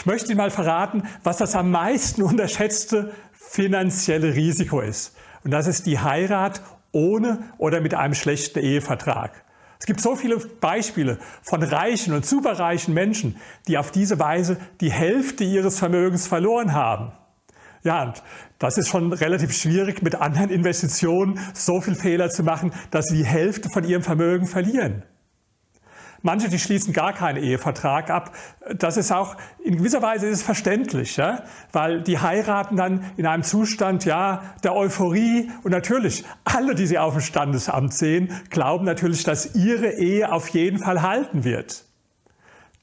Ich möchte Ihnen mal verraten, was das am meisten unterschätzte finanzielle Risiko ist. Und das ist die Heirat ohne oder mit einem schlechten Ehevertrag. Es gibt so viele Beispiele von reichen und superreichen Menschen, die auf diese Weise die Hälfte ihres Vermögens verloren haben. Ja, und das ist schon relativ schwierig, mit anderen Investitionen so viel Fehler zu machen, dass sie die Hälfte von ihrem Vermögen verlieren. Manche, die schließen gar keinen Ehevertrag ab. Das ist auch, in gewisser Weise ist es verständlich, ja? weil die heiraten dann in einem Zustand, ja, der Euphorie. Und natürlich, alle, die sie auf dem Standesamt sehen, glauben natürlich, dass ihre Ehe auf jeden Fall halten wird.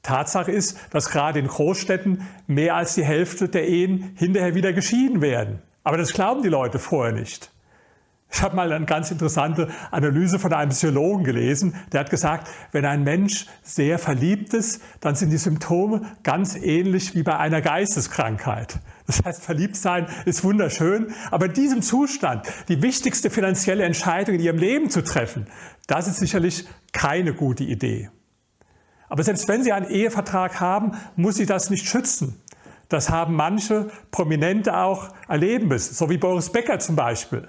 Tatsache ist, dass gerade in Großstädten mehr als die Hälfte der Ehen hinterher wieder geschieden werden. Aber das glauben die Leute vorher nicht. Ich habe mal eine ganz interessante Analyse von einem Psychologen gelesen. Der hat gesagt, wenn ein Mensch sehr verliebt ist, dann sind die Symptome ganz ähnlich wie bei einer Geisteskrankheit. Das heißt, verliebt sein ist wunderschön, aber in diesem Zustand die wichtigste finanzielle Entscheidung in ihrem Leben zu treffen, das ist sicherlich keine gute Idee. Aber selbst wenn Sie einen Ehevertrag haben, muss Sie das nicht schützen. Das haben manche Prominente auch erleben müssen, so wie Boris Becker zum Beispiel.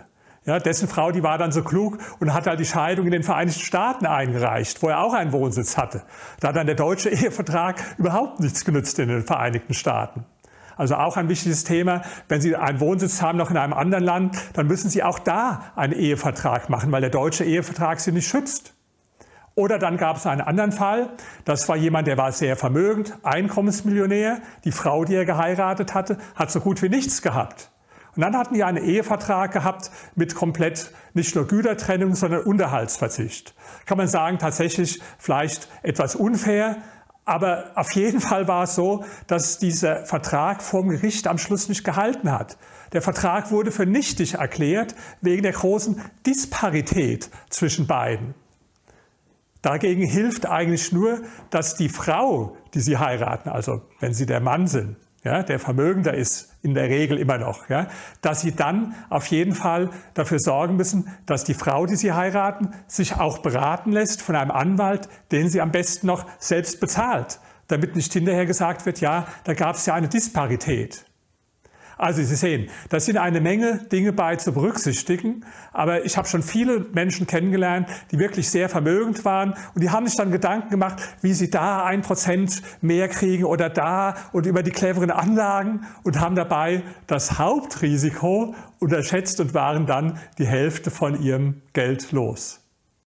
Ja, dessen Frau, die war dann so klug und hat halt die Scheidung in den Vereinigten Staaten eingereicht, wo er auch einen Wohnsitz hatte. Da hat dann der deutsche Ehevertrag überhaupt nichts genützt in den Vereinigten Staaten. Also auch ein wichtiges Thema. Wenn Sie einen Wohnsitz haben noch in einem anderen Land, dann müssen Sie auch da einen Ehevertrag machen, weil der deutsche Ehevertrag Sie nicht schützt. Oder dann gab es einen anderen Fall. Das war jemand, der war sehr vermögend, Einkommensmillionär. Die Frau, die er geheiratet hatte, hat so gut wie nichts gehabt. Und dann hatten die einen Ehevertrag gehabt mit komplett nicht nur Gütertrennung, sondern Unterhaltsverzicht. Kann man sagen, tatsächlich vielleicht etwas unfair, aber auf jeden Fall war es so, dass dieser Vertrag vom Gericht am Schluss nicht gehalten hat. Der Vertrag wurde für nichtig erklärt wegen der großen Disparität zwischen beiden. Dagegen hilft eigentlich nur, dass die Frau, die sie heiraten, also wenn sie der Mann sind, ja, der vermögender ist in der Regel immer noch, ja, dass sie dann auf jeden Fall dafür sorgen müssen, dass die Frau, die sie heiraten, sich auch beraten lässt von einem Anwalt, den sie am besten noch selbst bezahlt, damit nicht hinterher gesagt wird, ja, da gab es ja eine Disparität. Also Sie sehen, da sind eine Menge Dinge bei zu berücksichtigen, aber ich habe schon viele Menschen kennengelernt, die wirklich sehr vermögend waren und die haben sich dann Gedanken gemacht, wie sie da ein Prozent mehr kriegen oder da und über die cleveren Anlagen und haben dabei das Hauptrisiko unterschätzt und waren dann die Hälfte von ihrem Geld los.